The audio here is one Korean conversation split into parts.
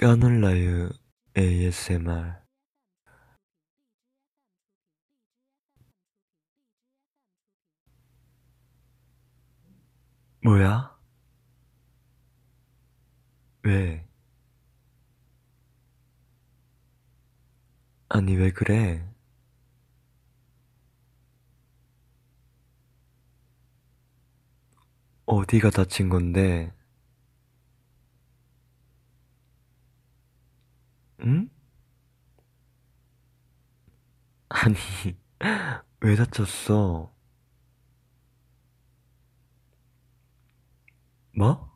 까놀라유 ASMR 뭐야? 왜? 아니, 왜 그래? 어디가 다친 건데? 응? 아니, 왜 다쳤어? 뭐?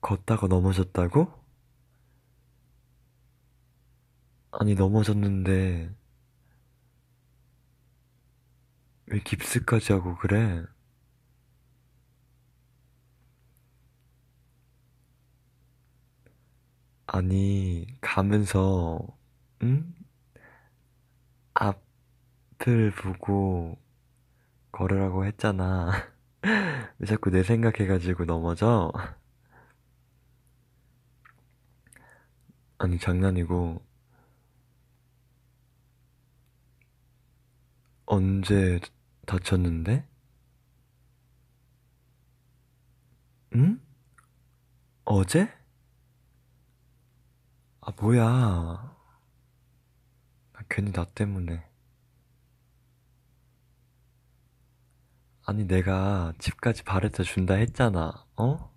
걷다가 넘어졌다고? 아니, 넘어졌는데, 왜 깁스까지 하고 그래? 아니, 가면서, 응? 앞을 보고 걸으라고 했잖아. 왜 자꾸 내 생각해가지고 넘어져? 아니, 장난이고, 언제 다쳤는데? 응? 어제? 아, 뭐야. 나 괜히 나 때문에. 아니, 내가 집까지 바래다 준다 했잖아, 어?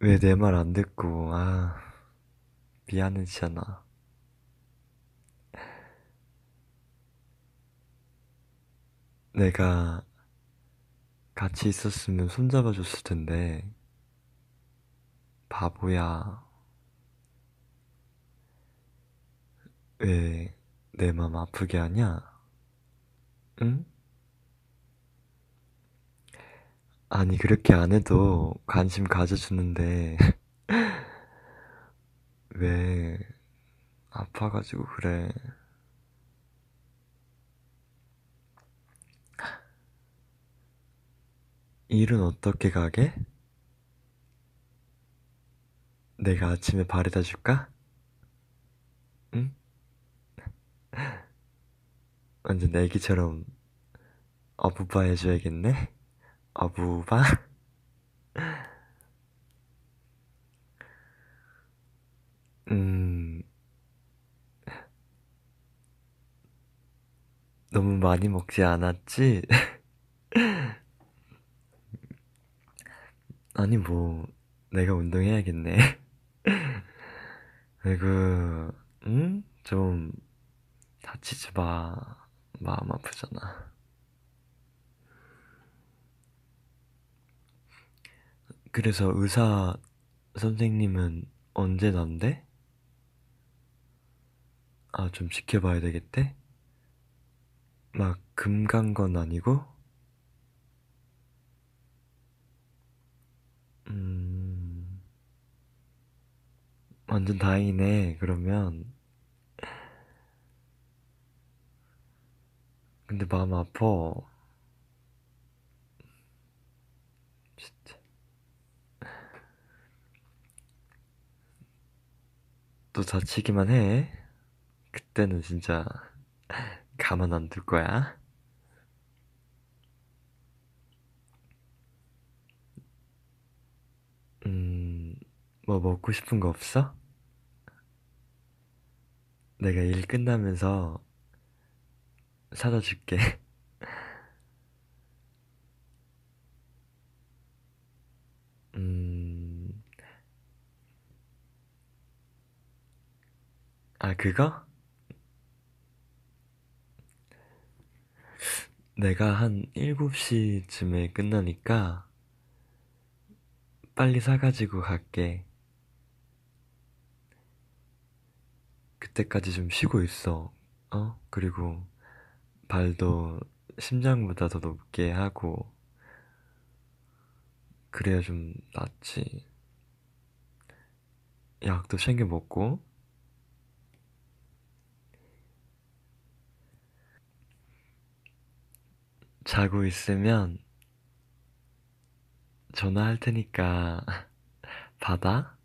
왜 내 말 안 듣고, 아, 미안해지잖아. 내가 같이 있었으면 손잡아 줬을 텐데, 바보야. 왜 내 맘 아프게 하냐? 응? 아니, 그렇게 안 해도 관심 가져주는데, 왜 아파가지고 그래. 일은 어떻게 가게? 내가 아침에 바래다 줄까? 응? 완전 애기처럼 어부바 해줘야겠네? 어부바? 음, 너무 많이 먹지 않았지? 아니, 뭐, 내가 운동해야겠네. 아이고, 응? 좀, 다치지 마. 마음 아프잖아. 그래서 의사 선생님은 언제 난대? 아, 좀 지켜봐야 되겠대? 막, 금간 건 아니고? 완전 다행이네, 그러면. 근데 마음 아파. 진짜. 또 다치기만 해. 그때는 진짜 가만 안 둘 거야. 음, 뭐 먹고 싶은 거 없어? 내가 일 끝나면서 사다 줄게. 음, 아, 그거? 내가 한 7시쯤에 끝나니까 빨리 사가지고 갈게. 그때까지 좀 쉬고 있어. 어? 그리고 발도 심장보다 더 높게 하고, 그래야 좀 낫지. 약도 챙겨 먹고, 자고 있으면 전화할 테니까 받아?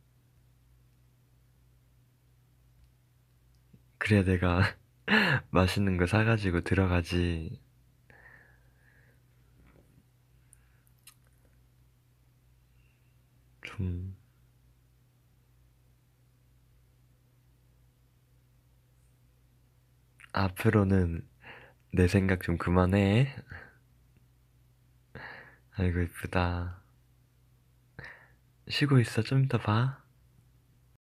그래야 내가 맛있는 거 사가지고 들어가지. 좀, 앞으로는 내 생각 좀 그만해. 아이고, 이쁘다. 쉬고 있어. 좀 이따 봐.